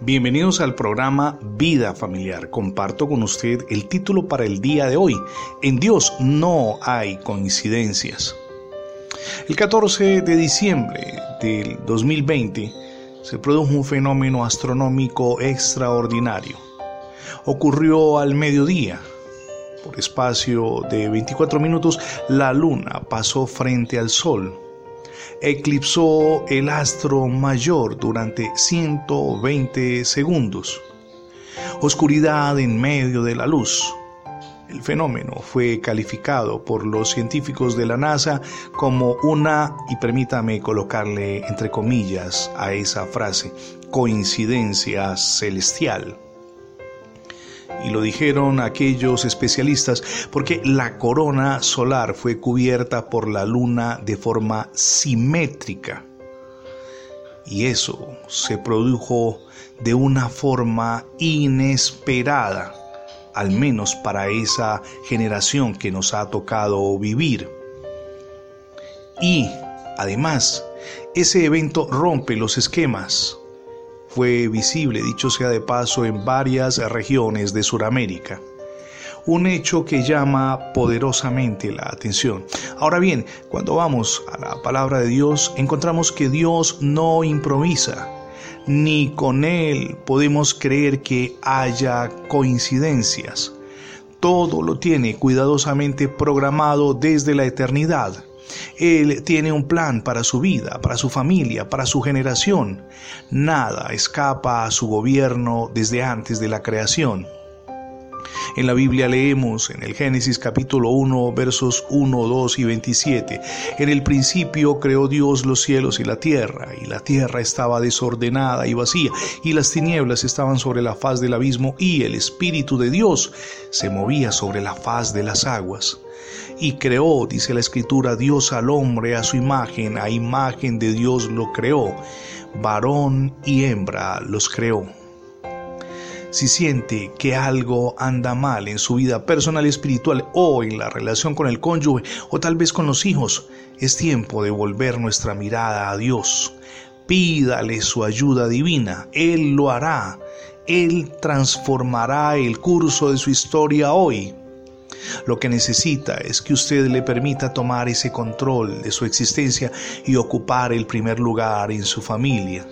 Bienvenidos al programa Vida Familiar. Comparto con usted el título para el día de hoy. En Dios no hay coincidencias. El 14 de diciembre del 2020 se produjo un fenómeno astronómico extraordinario. Ocurrió al mediodía. Por espacio de 24 minutos, la luna pasó frente al sol eclipsó el astro mayor durante 120 segundos. Oscuridad en medio de la luz. El fenómeno fue calificado por los científicos de la NASA como una, y permítame colocarle entre comillas a esa frase, coincidencia celestial y lo dijeron aquellos especialistas, porque la corona solar fue cubierta por la luna de forma simétrica. Y eso se produjo de una forma inesperada, al menos para esa generación que nos ha tocado vivir. Y, además, ese evento rompe los esquemas fue visible, dicho sea de paso, en varias regiones de Sudamérica. Un hecho que llama poderosamente la atención. Ahora bien, cuando vamos a la palabra de Dios, encontramos que Dios no improvisa, ni con Él podemos creer que haya coincidencias. Todo lo tiene cuidadosamente programado desde la eternidad él tiene un plan para su vida, para su familia, para su generación. Nada escapa a su gobierno desde antes de la creación. En la Biblia leemos en el Génesis capítulo 1 versos 1, 2 y 27, en el principio creó Dios los cielos y la tierra, y la tierra estaba desordenada y vacía, y las tinieblas estaban sobre la faz del abismo, y el Espíritu de Dios se movía sobre la faz de las aguas. Y creó, dice la escritura, Dios al hombre a su imagen, a imagen de Dios lo creó, varón y hembra los creó. Si siente que algo anda mal en su vida personal y espiritual o en la relación con el cónyuge o tal vez con los hijos, es tiempo de volver nuestra mirada a Dios. Pídale su ayuda divina, Él lo hará, Él transformará el curso de su historia hoy. Lo que necesita es que usted le permita tomar ese control de su existencia y ocupar el primer lugar en su familia.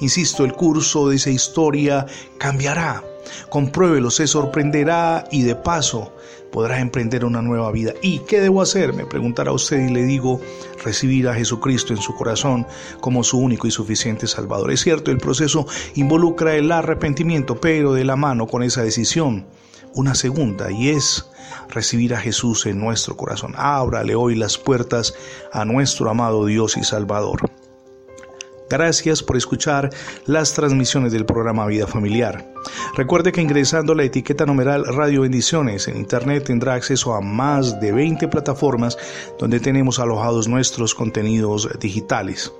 Insisto, el curso de esa historia cambiará. Compruébelo, se sorprenderá y de paso podrá emprender una nueva vida. ¿Y qué debo hacer? Me preguntará usted y le digo, recibir a Jesucristo en su corazón como su único y suficiente Salvador. Es cierto, el proceso involucra el arrepentimiento, pero de la mano con esa decisión, una segunda, y es recibir a Jesús en nuestro corazón. Ábrale hoy las puertas a nuestro amado Dios y Salvador. Gracias por escuchar las transmisiones del programa Vida Familiar. Recuerde que ingresando la etiqueta numeral Radio Bendiciones en Internet tendrá acceso a más de 20 plataformas donde tenemos alojados nuestros contenidos digitales.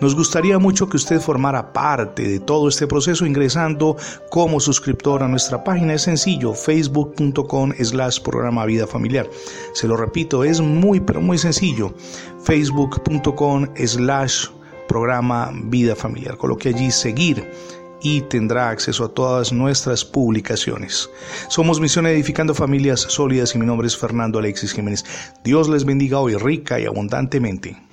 Nos gustaría mucho que usted formara parte de todo este proceso ingresando como suscriptor a nuestra página. Es sencillo, facebook.com slash programa vida familiar. Se lo repito, es muy pero muy sencillo, facebook.com slash programa Vida Familiar. Coloque allí seguir y tendrá acceso a todas nuestras publicaciones. Somos Misión Edificando Familias Sólidas y mi nombre es Fernando Alexis Jiménez. Dios les bendiga hoy rica y abundantemente.